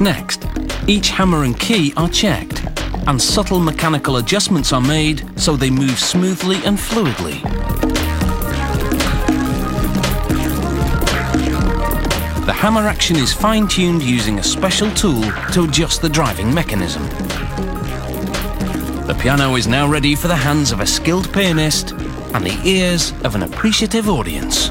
Next, each hammer and key are checked, and subtle mechanical adjustments are made so they move smoothly and fluidly. The hammer action is fine-tuned using a special tool to adjust the driving mechanism. The piano is now ready for the hands of a skilled pianist and the ears of an appreciative audience.